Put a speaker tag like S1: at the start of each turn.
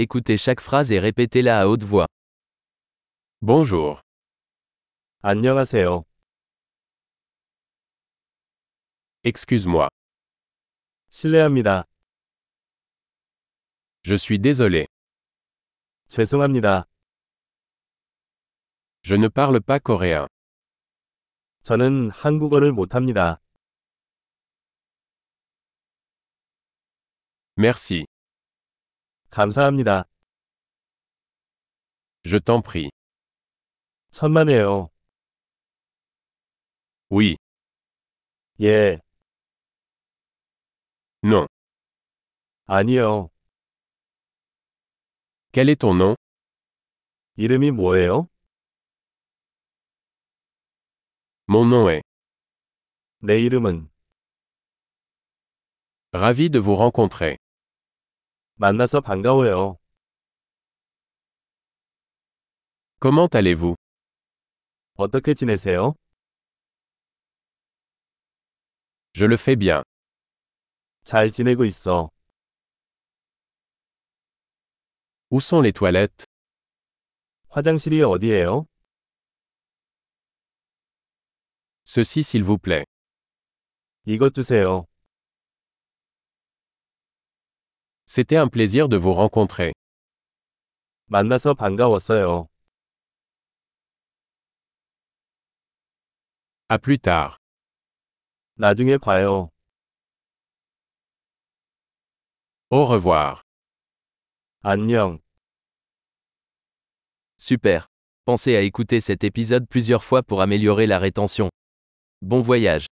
S1: Écoutez chaque phrase et répétez-la à haute voix.
S2: Bonjour.
S3: 안녕하세요.
S2: Excuse-moi.
S3: 실례합니다.
S2: Je suis désolé.
S3: 죄송합니다.
S2: Je ne parle pas coréen.
S3: 저는 한국어를 못합니다.
S2: Merci.
S3: 감사합니다.
S2: Je t'en prie.
S3: 천만에요.
S2: Oui.
S3: 예,
S2: Non.
S3: 아니요.
S2: Quel est ton nom
S3: 이름이 뭐예요?
S2: Mon nom est.
S3: 내 이름은
S2: Ravi de vous rencontrer.
S3: 만나서 반가워요.
S2: Comment allez-vous
S3: 어떻게 지내세요?
S2: Je le fais bien.
S3: 잘 지내고 있어.
S2: Où sont les toilettes
S3: 화장실이 어디예요?
S2: Ceci s'il vous plaît.
S3: 이것 주세요.
S2: C'était un plaisir de vous rencontrer.
S3: 만나서 반가웠어요.
S2: À plus tard.
S3: 나중에 봐요.
S2: Au revoir.
S3: 안녕.
S1: Super. Pensez à écouter cet épisode plusieurs fois pour améliorer la rétention. Bon voyage.